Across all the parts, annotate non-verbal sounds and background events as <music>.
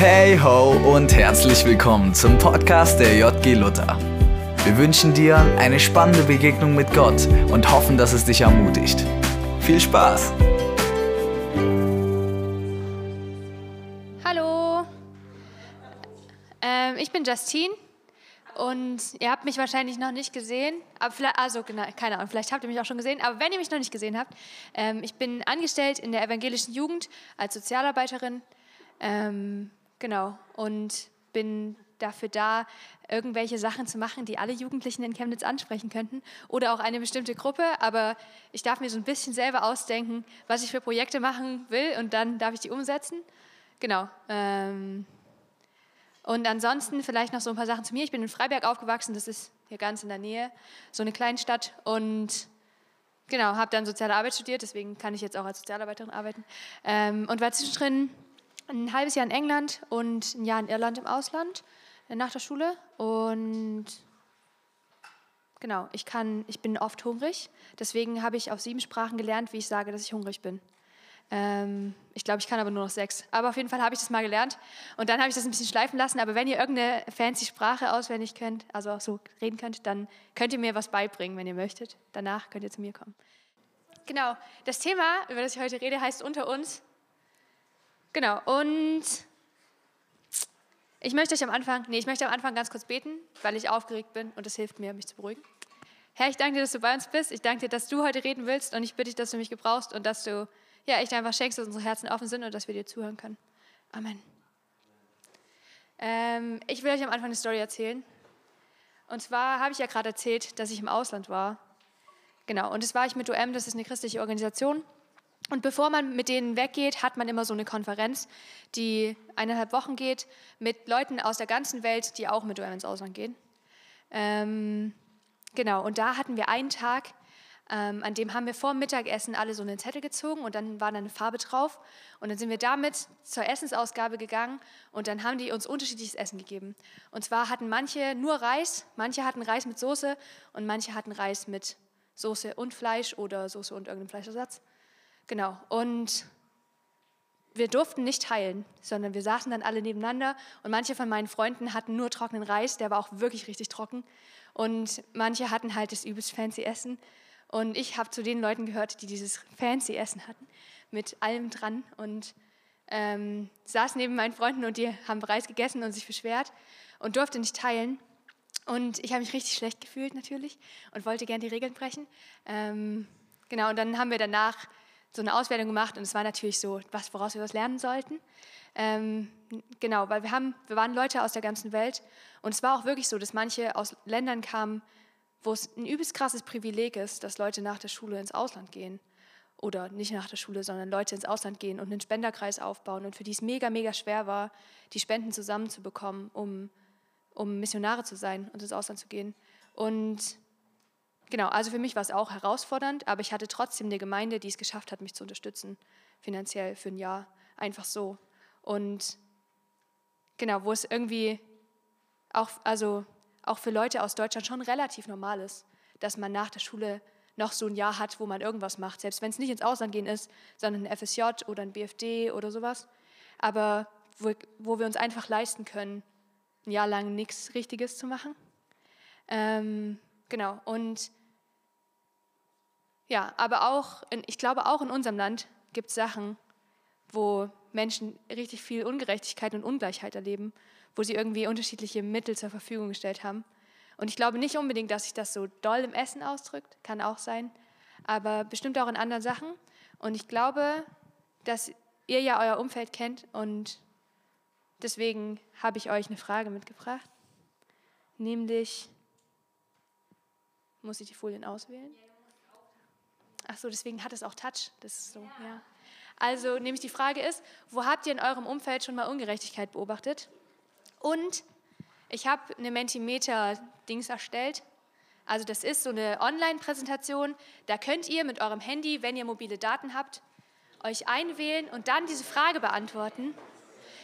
Hey ho und herzlich willkommen zum Podcast der JG Luther. Wir wünschen dir eine spannende Begegnung mit Gott und hoffen, dass es dich ermutigt. Viel Spaß! Hallo, ähm, ich bin Justine und ihr habt mich wahrscheinlich noch nicht gesehen, aber vielleicht, also genau, keine Ahnung, vielleicht habt ihr mich auch schon gesehen, aber wenn ihr mich noch nicht gesehen habt, ähm, ich bin angestellt in der evangelischen Jugend als Sozialarbeiterin, ähm, genau, und bin dafür da, irgendwelche Sachen zu machen, die alle Jugendlichen in Chemnitz ansprechen könnten oder auch eine bestimmte Gruppe, aber ich darf mir so ein bisschen selber ausdenken, was ich für Projekte machen will und dann darf ich die umsetzen. Genau. Ähm, und ansonsten vielleicht noch so ein paar Sachen zu mir. Ich bin in Freiberg aufgewachsen, das ist hier ganz in der Nähe, so eine kleine Stadt. Und genau, habe dann soziale Arbeit studiert, deswegen kann ich jetzt auch als Sozialarbeiterin arbeiten. Ähm, und war zwischendrin ein halbes Jahr in England und ein Jahr in Irland im Ausland äh, nach der Schule. Und genau, ich, kann, ich bin oft hungrig. Deswegen habe ich auf sieben Sprachen gelernt, wie ich sage, dass ich hungrig bin. Ähm, ich glaube, ich kann aber nur noch sechs. Aber auf jeden Fall habe ich das mal gelernt. Und dann habe ich das ein bisschen schleifen lassen. Aber wenn ihr irgendeine fancy Sprache auswendig könnt, also auch so reden könnt, dann könnt ihr mir was beibringen, wenn ihr möchtet. Danach könnt ihr zu mir kommen. Genau, das Thema, über das ich heute rede, heißt unter uns. Genau, und ich möchte euch am Anfang, nee, ich möchte am Anfang ganz kurz beten, weil ich aufgeregt bin und das hilft mir, mich zu beruhigen. Herr, ich danke dir, dass du bei uns bist. Ich danke dir, dass du heute reden willst und ich bitte dich, dass du mich gebrauchst und dass du ja, echt einfach schenkst, dass unsere Herzen offen sind und dass wir dir zuhören können. Amen. Ähm, ich will euch am Anfang eine Story erzählen. Und zwar habe ich ja gerade erzählt, dass ich im Ausland war. Genau, und das war ich mit OM, das ist eine christliche Organisation. Und bevor man mit denen weggeht, hat man immer so eine Konferenz, die eineinhalb Wochen geht, mit Leuten aus der ganzen Welt, die auch mit OM ins Ausland gehen. Ähm, genau, und da hatten wir einen Tag, ähm, an dem haben wir vor Mittagessen alle so einen Zettel gezogen und dann war da eine Farbe drauf. Und dann sind wir damit zur Essensausgabe gegangen und dann haben die uns unterschiedliches Essen gegeben. Und zwar hatten manche nur Reis, manche hatten Reis mit Soße und manche hatten Reis mit Soße und Fleisch oder Soße und irgendeinem Fleischersatz. Genau. Und wir durften nicht teilen, sondern wir saßen dann alle nebeneinander und manche von meinen Freunden hatten nur trockenen Reis, der war auch wirklich richtig trocken. Und manche hatten halt das übelst fancy Essen. Und ich habe zu den Leuten gehört, die dieses fancy Essen hatten, mit allem dran. Und ähm, saß neben meinen Freunden und die haben bereits gegessen und sich beschwert und durfte nicht teilen. Und ich habe mich richtig schlecht gefühlt natürlich und wollte gern die Regeln brechen. Ähm, genau, und dann haben wir danach so eine Auswertung gemacht und es war natürlich so, was, woraus wir was lernen sollten. Ähm, genau, weil wir, haben, wir waren Leute aus der ganzen Welt und es war auch wirklich so, dass manche aus Ländern kamen, wo es ein übelst krasses Privileg ist, dass Leute nach der Schule ins Ausland gehen. Oder nicht nach der Schule, sondern Leute ins Ausland gehen und einen Spenderkreis aufbauen und für die es mega, mega schwer war, die Spenden zusammenzubekommen, um, um Missionare zu sein und ins Ausland zu gehen. Und genau, also für mich war es auch herausfordernd, aber ich hatte trotzdem eine Gemeinde, die es geschafft hat, mich zu unterstützen, finanziell für ein Jahr, einfach so. Und genau, wo es irgendwie auch, also auch für Leute aus Deutschland schon relativ normal ist, dass man nach der Schule noch so ein Jahr hat, wo man irgendwas macht, selbst wenn es nicht ins Ausland gehen ist, sondern ein FSJ oder ein BFD oder sowas. Aber wo, wo wir uns einfach leisten können, ein Jahr lang nichts Richtiges zu machen. Ähm, genau, und ja, aber auch, in, ich glaube auch in unserem Land gibt es Sachen, wo Menschen richtig viel Ungerechtigkeit und Ungleichheit erleben wo sie irgendwie unterschiedliche Mittel zur Verfügung gestellt haben. Und ich glaube nicht unbedingt, dass sich das so doll im Essen ausdrückt, kann auch sein, aber bestimmt auch in anderen Sachen. Und ich glaube, dass ihr ja euer Umfeld kennt und deswegen habe ich euch eine Frage mitgebracht, nämlich, muss ich die Folien auswählen? Ach so, deswegen hat es auch Touch. Das ist so, ja. Also, nämlich die Frage ist, wo habt ihr in eurem Umfeld schon mal Ungerechtigkeit beobachtet? Und ich habe eine Mentimeter-Dings erstellt. Also das ist so eine Online-Präsentation. Da könnt ihr mit eurem Handy, wenn ihr mobile Daten habt, euch einwählen und dann diese Frage beantworten.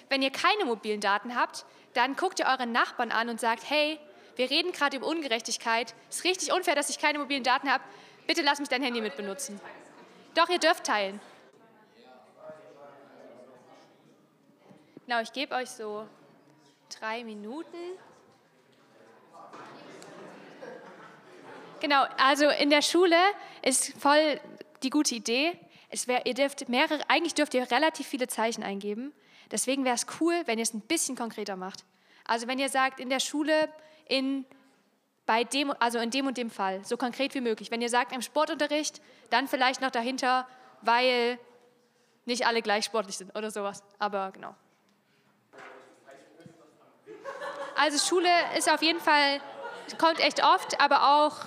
Wenn ihr keine mobilen Daten habt, dann guckt ihr euren Nachbarn an und sagt, hey, wir reden gerade über Ungerechtigkeit. Es ist richtig unfair, dass ich keine mobilen Daten habe. Bitte lass mich dein Handy mit benutzen. Doch, ihr dürft teilen. Genau, ich gebe euch so drei Minuten. Genau, also in der Schule ist voll die gute Idee. Es wär, ihr dürft mehrere, eigentlich dürft ihr relativ viele Zeichen eingeben. Deswegen wäre es cool, wenn ihr es ein bisschen konkreter macht. Also wenn ihr sagt, in der Schule, in, bei dem, also in dem und dem Fall, so konkret wie möglich. Wenn ihr sagt, im Sportunterricht, dann vielleicht noch dahinter, weil nicht alle gleich sportlich sind oder sowas. Aber genau. Also Schule ist auf jeden Fall, kommt echt oft, aber auch,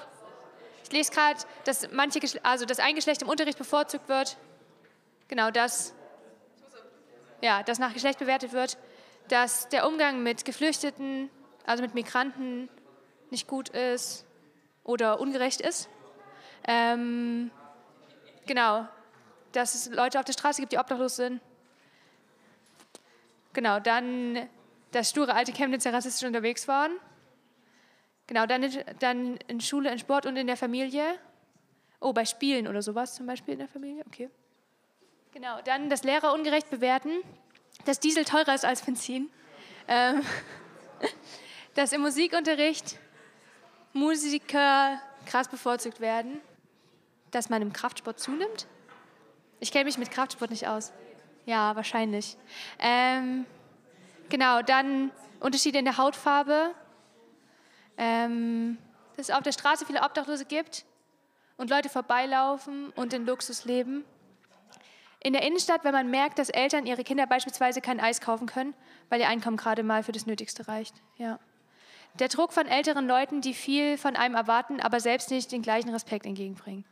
ich lese gerade, dass manche, also dass ein Geschlecht im Unterricht bevorzugt wird. Genau, das, ja, dass nach Geschlecht bewertet wird, dass der Umgang mit Geflüchteten, also mit Migranten, nicht gut ist oder ungerecht ist. Ähm, genau, dass es Leute auf der Straße gibt, die obdachlos sind. Genau, dann, dass sture alte Chemnitzer rassistisch unterwegs waren. Genau, dann, dann in Schule, in Sport und in der Familie. Oh, bei Spielen oder sowas zum Beispiel in der Familie, okay. Genau, dann dass Lehrer ungerecht bewerten, dass Diesel teurer ist als Benzin. Ähm, <laughs> dass im Musikunterricht Musiker krass bevorzugt werden, dass man im Kraftsport zunimmt. Ich kenne mich mit Kraftsport nicht aus. Ja, wahrscheinlich. Ähm, genau, dann Unterschiede in der Hautfarbe. Ähm, dass es auf der Straße viele Obdachlose gibt und Leute vorbeilaufen und in Luxus leben. In der Innenstadt, wenn man merkt, dass Eltern ihre Kinder beispielsweise kein Eis kaufen können, weil ihr Einkommen gerade mal für das Nötigste reicht. Ja. Der Druck von älteren Leuten, die viel von einem erwarten, aber selbst nicht den gleichen Respekt entgegenbringen.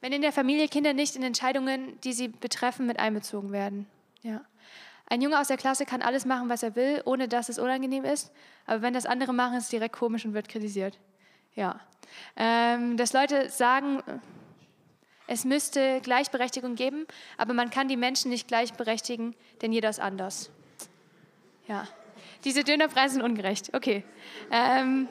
Wenn in der Familie Kinder nicht in Entscheidungen, die sie betreffen, mit einbezogen werden. Ja. Ein Junge aus der Klasse kann alles machen, was er will, ohne dass es unangenehm ist. Aber wenn das andere machen, ist es direkt komisch und wird kritisiert. Ja. Ähm, dass Leute sagen, es müsste Gleichberechtigung geben, aber man kann die Menschen nicht gleichberechtigen, denn jeder ist anders. Ja. Diese Dönerpreise sind ungerecht. Okay. Ähm,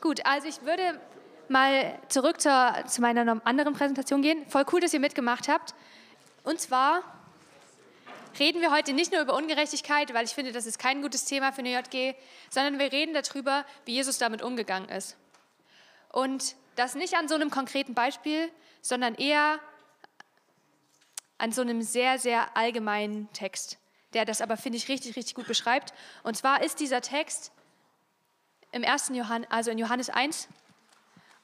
gut, also ich würde mal zurück zur, zu meiner anderen Präsentation gehen. Voll cool, dass ihr mitgemacht habt. Und zwar reden wir heute nicht nur über Ungerechtigkeit, weil ich finde, das ist kein gutes Thema für eine JG, sondern wir reden darüber, wie Jesus damit umgegangen ist. Und das nicht an so einem konkreten Beispiel, sondern eher an so einem sehr, sehr allgemeinen Text, der das aber, finde ich, richtig, richtig gut beschreibt. Und zwar ist dieser Text im 1. Johannes, also in Johannes 1,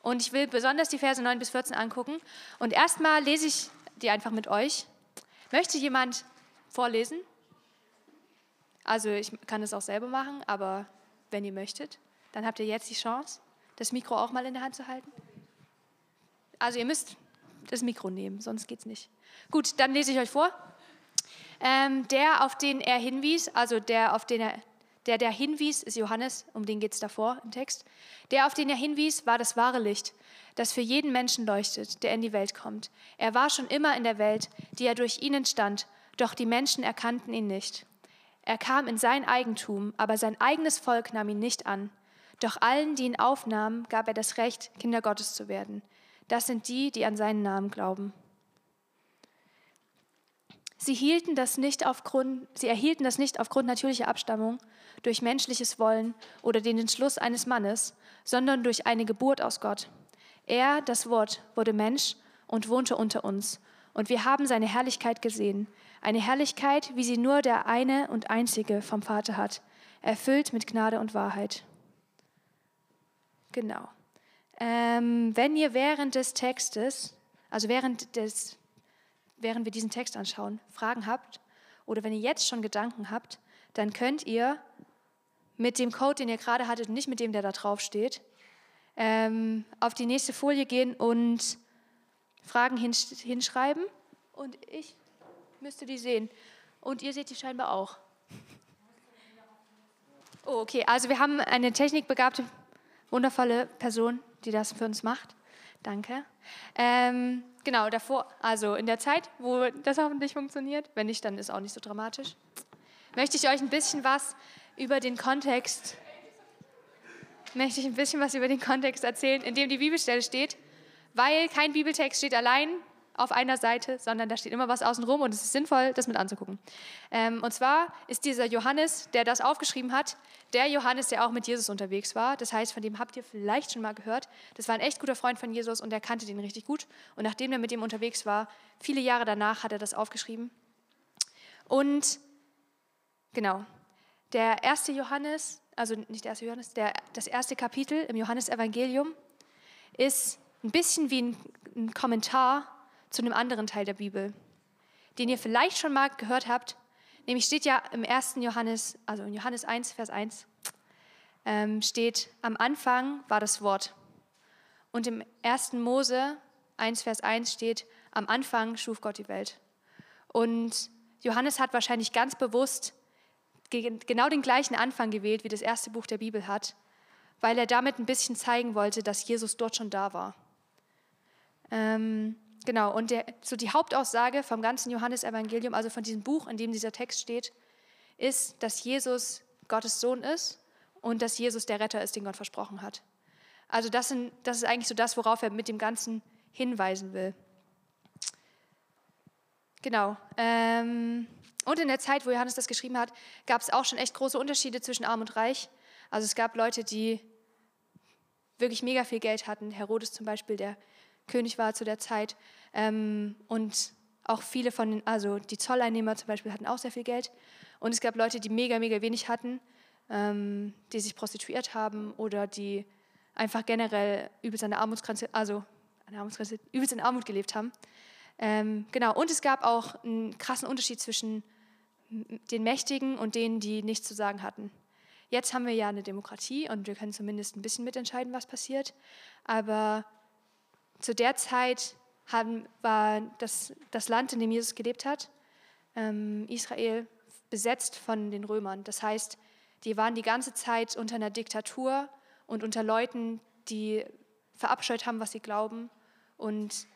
und ich will besonders die Verse 9 bis 14 angucken. Und erstmal lese ich die einfach mit euch. Möchte jemand vorlesen? Also ich kann es auch selber machen, aber wenn ihr möchtet, dann habt ihr jetzt die Chance, das Mikro auch mal in der Hand zu halten. Also ihr müsst das Mikro nehmen, sonst geht es nicht. Gut, dann lese ich euch vor. Ähm, der, auf den er hinwies, also der, auf den er der, der hinwies, ist Johannes, um den geht es davor im Text. Der, auf den er hinwies, war das wahre Licht, das für jeden Menschen leuchtet, der in die Welt kommt. Er war schon immer in der Welt, die er durch ihn entstand, doch die Menschen erkannten ihn nicht. Er kam in sein Eigentum, aber sein eigenes Volk nahm ihn nicht an. Doch allen, die ihn aufnahmen, gab er das Recht, Kinder Gottes zu werden. Das sind die, die an seinen Namen glauben. Sie, hielten das nicht aufgrund, sie erhielten das nicht aufgrund natürlicher Abstammung, durch menschliches Wollen oder den Entschluss eines Mannes, sondern durch eine Geburt aus Gott. Er, das Wort, wurde Mensch und wohnte unter uns. Und wir haben seine Herrlichkeit gesehen. Eine Herrlichkeit, wie sie nur der eine und einzige vom Vater hat, erfüllt mit Gnade und Wahrheit. Genau. Ähm, wenn ihr während des Textes, also während des während wir diesen Text anschauen, Fragen habt oder wenn ihr jetzt schon Gedanken habt, dann könnt ihr mit dem Code, den ihr gerade hattet, nicht mit dem, der da drauf steht, ähm, auf die nächste Folie gehen und Fragen hinsch hinschreiben. Und ich müsste die sehen. Und ihr seht die scheinbar auch. Oh, okay. Also wir haben eine technikbegabte, wundervolle Person, die das für uns macht. Danke. Ähm, genau, davor, also in der Zeit, wo das hoffentlich funktioniert, wenn nicht, dann ist auch nicht so dramatisch, möchte ich euch ein bisschen was über den Kontext, möchte ich ein bisschen was über den Kontext erzählen, in dem die Bibelstelle steht, weil kein Bibeltext steht allein, auf einer Seite, sondern da steht immer was außenrum und es ist sinnvoll, das mit anzugucken. Ähm, und zwar ist dieser Johannes, der das aufgeschrieben hat, der Johannes, der auch mit Jesus unterwegs war. Das heißt, von dem habt ihr vielleicht schon mal gehört. Das war ein echt guter Freund von Jesus und er kannte den richtig gut. Und nachdem er mit ihm unterwegs war, viele Jahre danach hat er das aufgeschrieben. Und genau, der erste Johannes, also nicht der erste Johannes, der, das erste Kapitel im Johannesevangelium ist ein bisschen wie ein, ein Kommentar zu einem anderen Teil der Bibel, den ihr vielleicht schon mal gehört habt. Nämlich steht ja im 1. Johannes, also in Johannes 1, Vers 1, ähm, steht, am Anfang war das Wort. Und im 1. Mose 1, Vers 1 steht, am Anfang schuf Gott die Welt. Und Johannes hat wahrscheinlich ganz bewusst genau den gleichen Anfang gewählt, wie das erste Buch der Bibel hat, weil er damit ein bisschen zeigen wollte, dass Jesus dort schon da war. Ähm, genau, und der, so die Hauptaussage vom ganzen Johannesevangelium, also von diesem Buch, in dem dieser Text steht, ist, dass Jesus Gottes Sohn ist und dass Jesus der Retter ist, den Gott versprochen hat. Also das, sind, das ist eigentlich so das, worauf er mit dem Ganzen hinweisen will. Genau. Ähm, und in der Zeit, wo Johannes das geschrieben hat, gab es auch schon echt große Unterschiede zwischen arm und reich. Also es gab Leute, die wirklich mega viel Geld hatten. Herodes zum Beispiel, der König war zu der Zeit. Ähm, und auch viele von den, also die Zolleinnehmer zum Beispiel hatten auch sehr viel Geld. Und es gab Leute, die mega, mega wenig hatten, ähm, die sich prostituiert haben oder die einfach generell übelst an der Armutsgrenze, also an der Armutsgrenze, übelst in Armut gelebt haben. Ähm, genau, und es gab auch einen krassen Unterschied zwischen den Mächtigen und denen, die nichts zu sagen hatten. Jetzt haben wir ja eine Demokratie und wir können zumindest ein bisschen mitentscheiden, was passiert. Aber zu der Zeit haben, war das, das Land, in dem Jesus gelebt hat, ähm, Israel, besetzt von den Römern. Das heißt, die waren die ganze Zeit unter einer Diktatur und unter Leuten, die verabscheut haben, was sie glauben und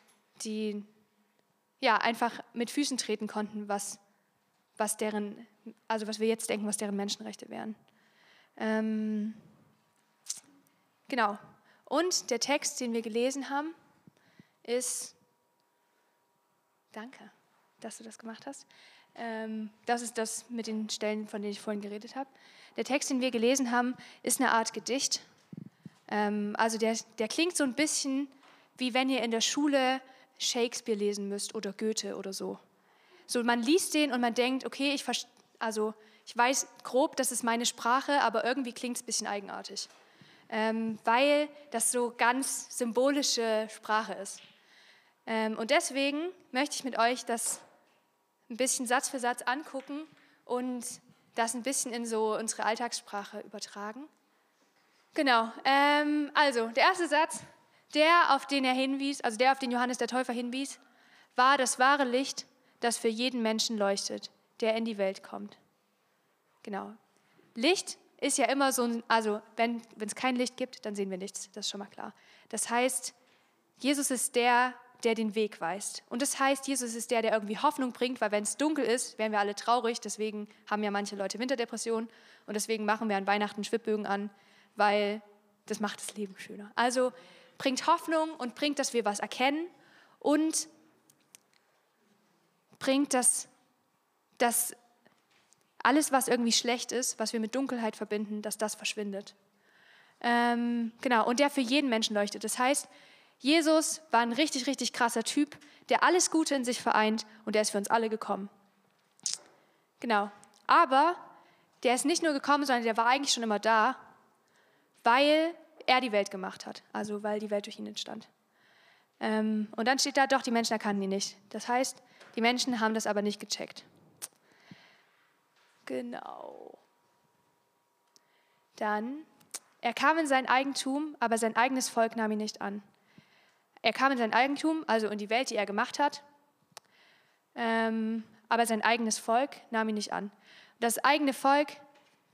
die ja, einfach mit Füßen treten konnten, was, was deren, also was wir jetzt denken, was deren Menschenrechte wären. Ähm, genau. Und der Text, den wir gelesen haben, ist, danke, dass du das gemacht hast. Ähm, das ist das mit den Stellen, von denen ich vorhin geredet habe. Der Text, den wir gelesen haben, ist eine Art Gedicht. Ähm, also der, der klingt so ein bisschen wie wenn ihr in der Schule Shakespeare lesen müsst oder Goethe oder so. So, man liest den und man denkt, okay, ich, also, ich weiß grob, das ist meine Sprache, aber irgendwie klingt es ein bisschen eigenartig, ähm, weil das so ganz symbolische Sprache ist. Ähm, und deswegen möchte ich mit euch das ein bisschen Satz für Satz angucken und das ein bisschen in so unsere Alltagssprache übertragen. Genau, ähm, also der erste Satz der, auf den er hinwies, also der, auf den Johannes der Täufer hinwies, war das wahre Licht, das für jeden Menschen leuchtet, der in die Welt kommt. Genau. Licht ist ja immer so ein, also wenn es kein Licht gibt, dann sehen wir nichts, das ist schon mal klar. Das heißt, Jesus ist der, der den Weg weist. Und das heißt, Jesus ist der, der irgendwie Hoffnung bringt, weil wenn es dunkel ist, wären wir alle traurig. Deswegen haben ja manche Leute Winterdepressionen und deswegen machen wir an Weihnachten Schwibbögen an, weil das macht das Leben schöner. Also bringt Hoffnung und bringt, dass wir was erkennen und bringt, dass, dass alles, was irgendwie schlecht ist, was wir mit Dunkelheit verbinden, dass das verschwindet. Ähm, genau, und der für jeden Menschen leuchtet. Das heißt, Jesus war ein richtig, richtig krasser Typ, der alles Gute in sich vereint und der ist für uns alle gekommen. Genau. Aber der ist nicht nur gekommen, sondern der war eigentlich schon immer da, weil er die Welt gemacht hat, also weil die Welt durch ihn entstand. Ähm, und dann steht da, doch, die Menschen erkannten ihn nicht. Das heißt, die Menschen haben das aber nicht gecheckt. Genau. Dann, er kam in sein Eigentum, aber sein eigenes Volk nahm ihn nicht an. Er kam in sein Eigentum, also in die Welt, die er gemacht hat, ähm, aber sein eigenes Volk nahm ihn nicht an. Das eigene Volk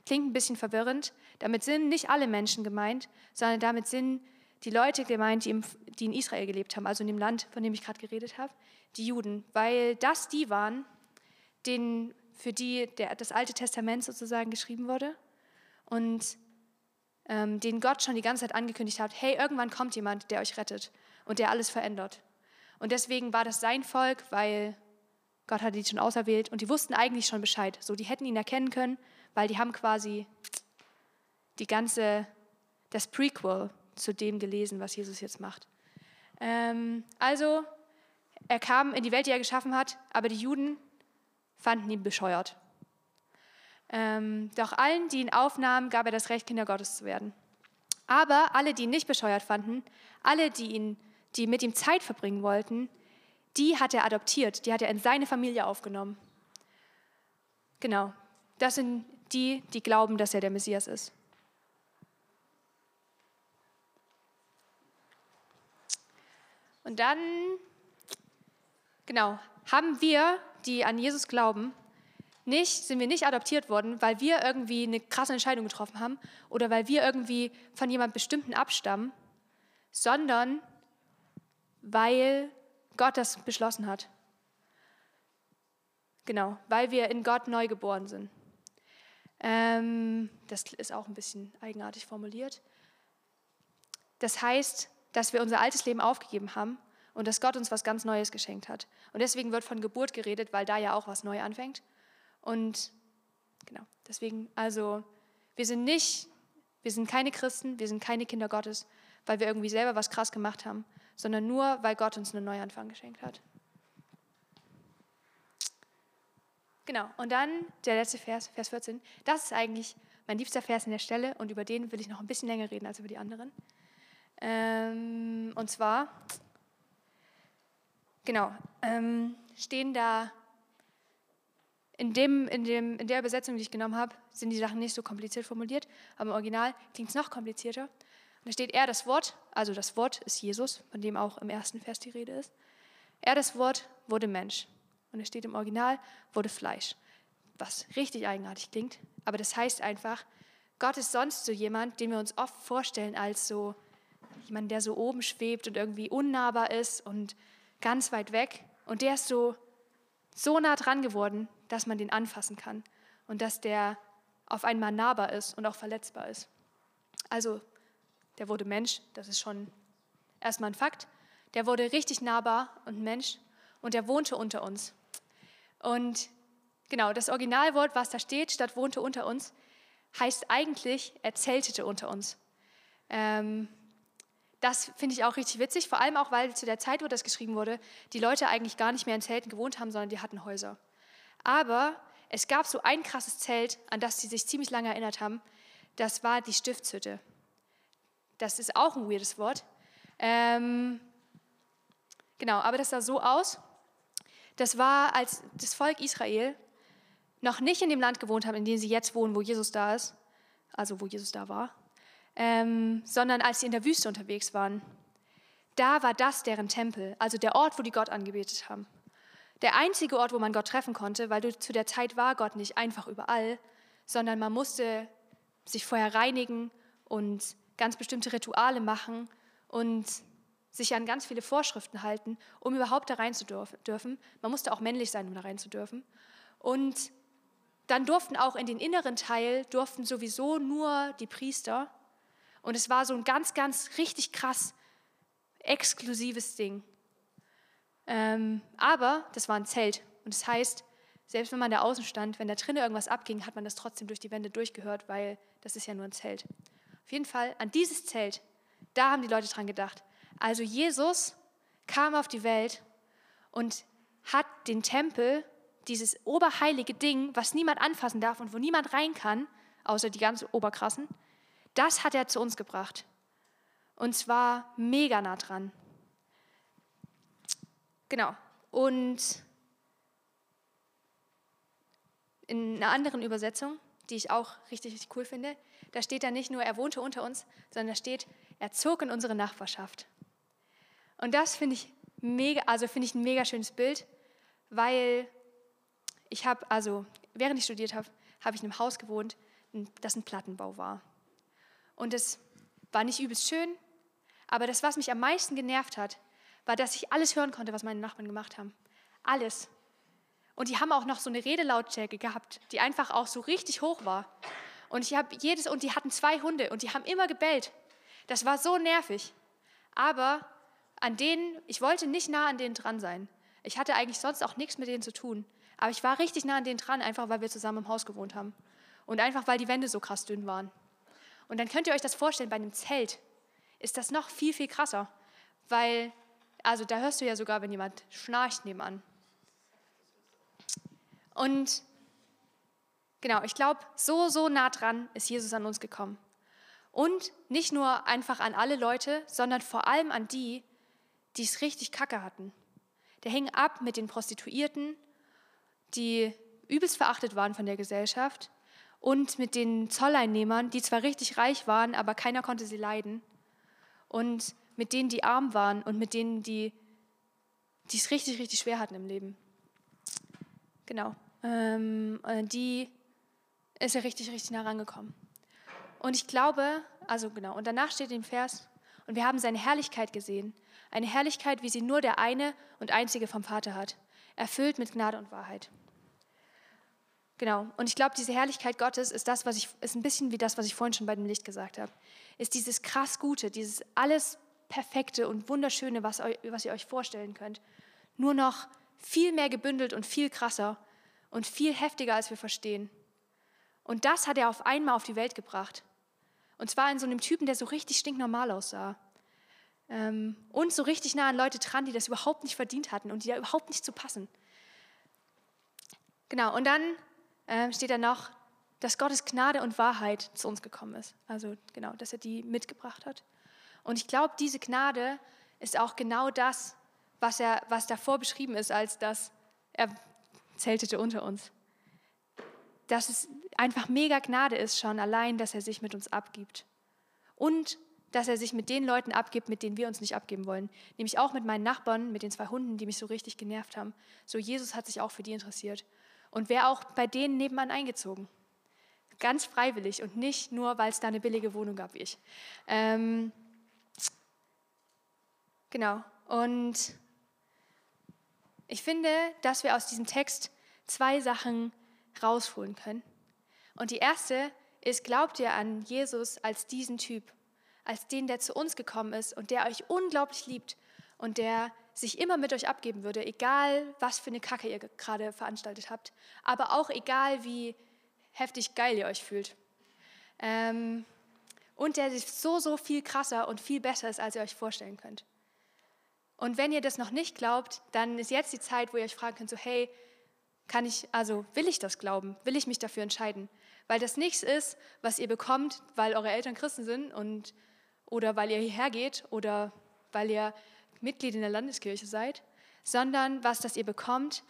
klingt ein bisschen verwirrend, damit sind nicht alle Menschen gemeint, sondern damit sind die Leute gemeint, die, im, die in Israel gelebt haben, also in dem Land, von dem ich gerade geredet habe, die Juden, weil das die waren, denen, für die der, das Alte Testament sozusagen geschrieben wurde und ähm, denen Gott schon die ganze Zeit angekündigt hat, hey, irgendwann kommt jemand, der euch rettet und der alles verändert. Und deswegen war das sein Volk, weil Gott hatte die schon auserwählt und die wussten eigentlich schon Bescheid. So, die hätten ihn erkennen können, weil die haben quasi die ganze, das Prequel zu dem gelesen, was Jesus jetzt macht. Ähm, also, er kam in die Welt, die er geschaffen hat, aber die Juden fanden ihn bescheuert. Ähm, doch allen, die ihn aufnahmen, gab er das Recht, Kinder Gottes zu werden. Aber alle, die ihn nicht bescheuert fanden, alle, die, ihn, die mit ihm Zeit verbringen wollten, die hat er adoptiert, die hat er in seine Familie aufgenommen. Genau, das sind die, die glauben, dass er der Messias ist. Und dann, genau, haben wir, die an Jesus glauben, nicht, sind wir nicht adoptiert worden, weil wir irgendwie eine krasse Entscheidung getroffen haben oder weil wir irgendwie von jemand bestimmten abstammen, sondern weil Gott das beschlossen hat. Genau, weil wir in Gott neu geboren sind. Ähm, das ist auch ein bisschen eigenartig formuliert. Das heißt, dass wir unser altes Leben aufgegeben haben und dass Gott uns was ganz Neues geschenkt hat. Und deswegen wird von Geburt geredet, weil da ja auch was neu anfängt. Und genau, deswegen, also wir sind nicht, wir sind keine Christen, wir sind keine Kinder Gottes, weil wir irgendwie selber was krass gemacht haben, sondern nur, weil Gott uns einen Neuanfang geschenkt hat. Genau, und dann der letzte Vers, Vers 14. Das ist eigentlich mein liebster Vers in der Stelle und über den will ich noch ein bisschen länger reden als über die anderen. Ähm, und zwar, genau, ähm, stehen da, in, dem, in, dem, in der Übersetzung, die ich genommen habe, sind die Sachen nicht so kompliziert formuliert, aber im Original klingt es noch komplizierter. Und da steht er das Wort, also das Wort ist Jesus, von dem auch im ersten Vers die Rede ist. Er das Wort wurde Mensch. Und es steht im Original, wurde Fleisch. Was richtig eigenartig klingt, aber das heißt einfach, Gott ist sonst so jemand, den wir uns oft vorstellen als so jemand, der so oben schwebt und irgendwie unnahbar ist und ganz weit weg. Und der ist so, so nah dran geworden, dass man den anfassen kann und dass der auf einmal nahbar ist und auch verletzbar ist. Also der wurde Mensch, das ist schon erstmal ein Fakt. Der wurde richtig nahbar und Mensch und er wohnte unter uns. Und genau, das Originalwort, was da steht, statt wohnte unter uns, heißt eigentlich, er zeltete unter uns. Ähm, das finde ich auch richtig witzig, vor allem auch, weil zu der Zeit, wo das geschrieben wurde, die Leute eigentlich gar nicht mehr in Zelten gewohnt haben, sondern die hatten Häuser. Aber es gab so ein krasses Zelt, an das sie sich ziemlich lange erinnert haben. Das war die Stiftshütte. Das ist auch ein weirdes Wort. Ähm, genau, aber das sah so aus. Das war, als das Volk Israel noch nicht in dem Land gewohnt haben, in dem sie jetzt wohnen, wo Jesus da ist, also wo Jesus da war, ähm, sondern als sie in der Wüste unterwegs waren. Da war das deren Tempel, also der Ort, wo die Gott angebetet haben. Der einzige Ort, wo man Gott treffen konnte, weil zu der Zeit war Gott nicht einfach überall, sondern man musste sich vorher reinigen und ganz bestimmte Rituale machen und sich an ganz viele Vorschriften halten, um überhaupt da rein zu dürfen. Man musste auch männlich sein, um da rein zu dürfen. Und dann durften auch in den inneren Teil, durften sowieso nur die Priester. Und es war so ein ganz, ganz richtig krass exklusives Ding. Ähm, aber das war ein Zelt. Und das heißt, selbst wenn man da außen stand, wenn da drinnen irgendwas abging, hat man das trotzdem durch die Wände durchgehört, weil das ist ja nur ein Zelt. Auf jeden Fall, an dieses Zelt, da haben die Leute dran gedacht. Also Jesus kam auf die Welt und hat den Tempel, dieses oberheilige Ding, was niemand anfassen darf und wo niemand rein kann, außer die ganz Oberkrassen, das hat er zu uns gebracht. Und zwar mega nah dran. Genau. Und in einer anderen Übersetzung, die ich auch richtig, richtig cool finde, da steht da nicht nur, er wohnte unter uns, sondern da steht, er zog in unsere Nachbarschaft. Und das finde ich mega, also finde ich ein mega schönes Bild, weil ich habe, also während ich studiert habe, habe ich in einem Haus gewohnt, das ein Plattenbau war. Und es war nicht übelst schön, aber das, was mich am meisten genervt hat, war, dass ich alles hören konnte, was meine Nachbarn gemacht haben. Alles. Und die haben auch noch so eine Redelautstärke gehabt, die einfach auch so richtig hoch war. Und ich habe jedes, und die hatten zwei Hunde und die haben immer gebellt. Das war so nervig. Aber an denen, ich wollte nicht nah an denen dran sein. Ich hatte eigentlich sonst auch nichts mit denen zu tun. Aber ich war richtig nah an denen dran, einfach weil wir zusammen im Haus gewohnt haben. Und einfach weil die Wände so krass dünn waren. Und dann könnt ihr euch das vorstellen, bei einem Zelt ist das noch viel, viel krasser. Weil, also da hörst du ja sogar, wenn jemand schnarcht nebenan. Und genau, ich glaube, so, so nah dran ist Jesus an uns gekommen. Und nicht nur einfach an alle Leute, sondern vor allem an die, die es richtig kacke hatten. Der hing ab mit den Prostituierten, die übelst verachtet waren von der Gesellschaft und mit den Zolleinnehmern, die zwar richtig reich waren, aber keiner konnte sie leiden. Und mit denen, die arm waren und mit denen, die es richtig, richtig schwer hatten im Leben. Genau. Ähm, die ist er richtig, richtig nah rangekommen. Und ich glaube, also genau, und danach steht im Vers, und wir haben seine Herrlichkeit gesehen. Eine Herrlichkeit, wie sie nur der eine und einzige vom Vater hat, erfüllt mit Gnade und Wahrheit. Genau. Und ich glaube, diese Herrlichkeit Gottes ist das, was ich, ist ein bisschen wie das, was ich vorhin schon bei dem Licht gesagt habe. Ist dieses krass Gute, dieses alles Perfekte und Wunderschöne, was, was ihr euch vorstellen könnt. Nur noch viel mehr gebündelt und viel krasser und viel heftiger, als wir verstehen. Und das hat er auf einmal auf die Welt gebracht. Und zwar in so einem Typen, der so richtig stinknormal aussah. Ähm, und so richtig nah an Leute dran, die das überhaupt nicht verdient hatten und die da überhaupt nicht zu passen. Genau, und dann äh, steht da noch, dass Gottes Gnade und Wahrheit zu uns gekommen ist. Also genau, dass er die mitgebracht hat. Und ich glaube, diese Gnade ist auch genau das, was, er, was davor beschrieben ist, als dass er zeltete unter uns. Dass es einfach mega Gnade ist schon allein, dass er sich mit uns abgibt. Und dass er sich mit den Leuten abgibt, mit denen wir uns nicht abgeben wollen. Nämlich auch mit meinen Nachbarn, mit den zwei Hunden, die mich so richtig genervt haben. So, Jesus hat sich auch für die interessiert und wäre auch bei denen nebenan eingezogen. Ganz freiwillig und nicht nur, weil es da eine billige Wohnung gab wie ich. Ähm, genau. Und ich finde, dass wir aus diesem Text zwei Sachen rausholen können. Und die erste ist, glaubt ihr an Jesus als diesen Typ, als den, der zu uns gekommen ist und der euch unglaublich liebt und der sich immer mit euch abgeben würde, egal was für eine Kacke ihr gerade veranstaltet habt, aber auch egal wie heftig geil ihr euch fühlt. Ähm, und der so, so viel krasser und viel besser ist, als ihr euch vorstellen könnt. Und wenn ihr das noch nicht glaubt, dann ist jetzt die Zeit, wo ihr euch fragen könnt, so hey, kann ich, also will ich das glauben? Will ich mich dafür entscheiden? Weil das nichts ist, was ihr bekommt, weil eure Eltern Christen sind und, oder weil ihr hierher geht oder weil ihr Mitglied in der Landeskirche seid, sondern was das ihr bekommt,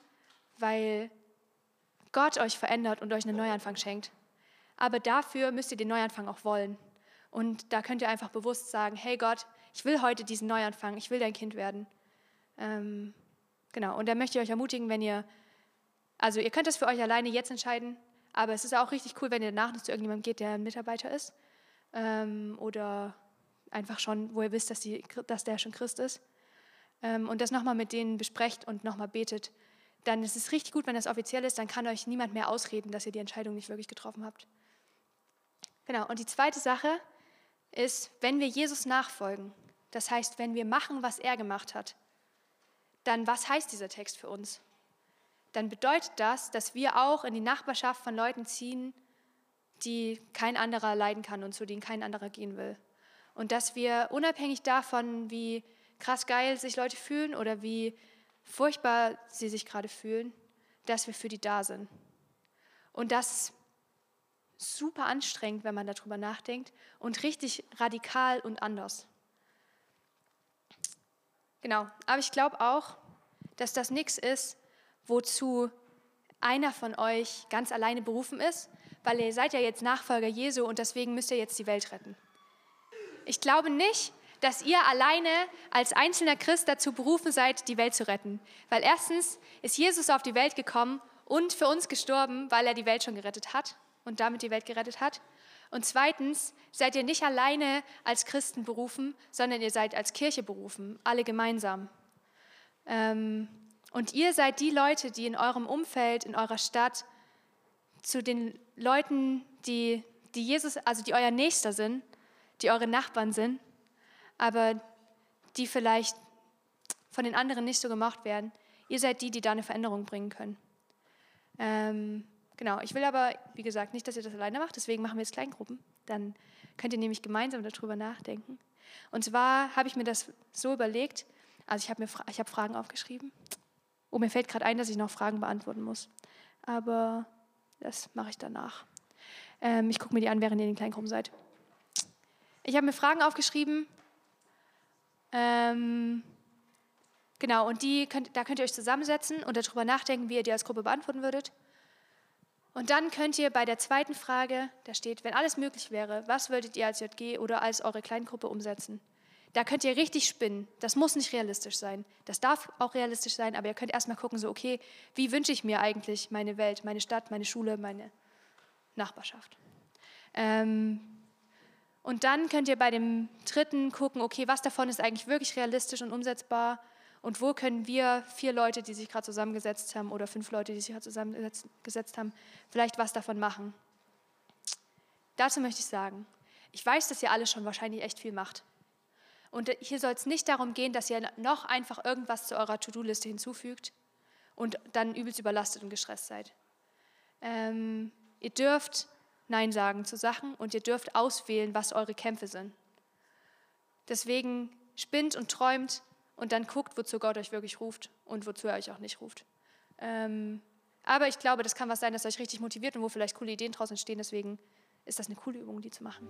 weil Gott euch verändert und euch einen Neuanfang schenkt. Aber dafür müsst ihr den Neuanfang auch wollen. Und da könnt ihr einfach bewusst sagen, hey Gott, ich will heute diesen Neuanfang, ich will dein Kind werden. Ähm, genau, und da möchte ich euch ermutigen, wenn ihr, also ihr könnt das für euch alleine jetzt entscheiden, aber es ist auch richtig cool, wenn ihr danach noch zu irgendjemandem geht, der ein Mitarbeiter ist ähm, oder einfach schon, wo ihr wisst, dass, die, dass der schon Christ ist ähm, und das nochmal mit denen besprecht und nochmal betet, dann ist es richtig gut, wenn das offiziell ist, dann kann euch niemand mehr ausreden, dass ihr die Entscheidung nicht wirklich getroffen habt. Genau, und die zweite Sache ist, wenn wir Jesus nachfolgen, das heißt, wenn wir machen, was er gemacht hat, dann was heißt dieser Text für uns? Dann bedeutet das, dass wir auch in die Nachbarschaft von Leuten ziehen, die kein anderer leiden kann und zu denen kein anderer gehen will. Und dass wir unabhängig davon, wie krass geil sich Leute fühlen oder wie furchtbar sie sich gerade fühlen, dass wir für die da sind. Und das ist super anstrengend, wenn man darüber nachdenkt und richtig radikal und anders. Genau, aber ich glaube auch, dass das nichts ist, wozu einer von euch ganz alleine berufen ist, weil ihr seid ja jetzt Nachfolger Jesu und deswegen müsst ihr jetzt die Welt retten. Ich glaube nicht, dass ihr alleine als einzelner Christ dazu berufen seid, die Welt zu retten. Weil erstens ist Jesus auf die Welt gekommen und für uns gestorben, weil er die Welt schon gerettet hat und damit die Welt gerettet hat. Und zweitens seid ihr nicht alleine als Christen berufen, sondern ihr seid als Kirche berufen, alle gemeinsam. Ähm, und ihr seid die Leute, die in eurem Umfeld, in eurer Stadt, zu den Leuten, die, die Jesus, also die euer Nächster sind, die eure Nachbarn sind, aber die vielleicht von den anderen nicht so gemacht werden. Ihr seid die, die da eine Veränderung bringen können. Ähm, genau, ich will aber, wie gesagt, nicht, dass ihr das alleine macht, deswegen machen wir jetzt Kleingruppen. Dann könnt ihr nämlich gemeinsam darüber nachdenken. Und zwar habe ich mir das so überlegt, also ich habe hab Fragen aufgeschrieben. Oh, mir fällt gerade ein, dass ich noch Fragen beantworten muss. Aber das mache ich danach. Ähm, ich gucke mir die an, während ihr in den Kleingruppen seid. Ich habe mir Fragen aufgeschrieben. Ähm, genau, und die könnt, da könnt ihr euch zusammensetzen und darüber nachdenken, wie ihr die als Gruppe beantworten würdet. Und dann könnt ihr bei der zweiten Frage, da steht, wenn alles möglich wäre, was würdet ihr als JG oder als eure Kleingruppe umsetzen? Da könnt ihr richtig spinnen. Das muss nicht realistisch sein. Das darf auch realistisch sein, aber ihr könnt erstmal gucken, so, okay, wie wünsche ich mir eigentlich meine Welt, meine Stadt, meine Schule, meine Nachbarschaft? Ähm, und dann könnt ihr bei dem dritten gucken, okay, was davon ist eigentlich wirklich realistisch und umsetzbar und wo können wir vier Leute, die sich gerade zusammengesetzt haben oder fünf Leute, die sich gerade zusammengesetzt haben, vielleicht was davon machen. Dazu möchte ich sagen, ich weiß, dass ihr alle schon wahrscheinlich echt viel macht. Und hier soll es nicht darum gehen, dass ihr noch einfach irgendwas zu eurer To-Do-Liste hinzufügt und dann übelst überlastet und gestresst seid. Ähm, ihr dürft Nein sagen zu Sachen und ihr dürft auswählen, was eure Kämpfe sind. Deswegen spinnt und träumt und dann guckt, wozu Gott euch wirklich ruft und wozu er euch auch nicht ruft. Ähm, aber ich glaube, das kann was sein, das euch richtig motiviert und wo vielleicht coole Ideen draus entstehen. Deswegen ist das eine coole Übung, die zu machen.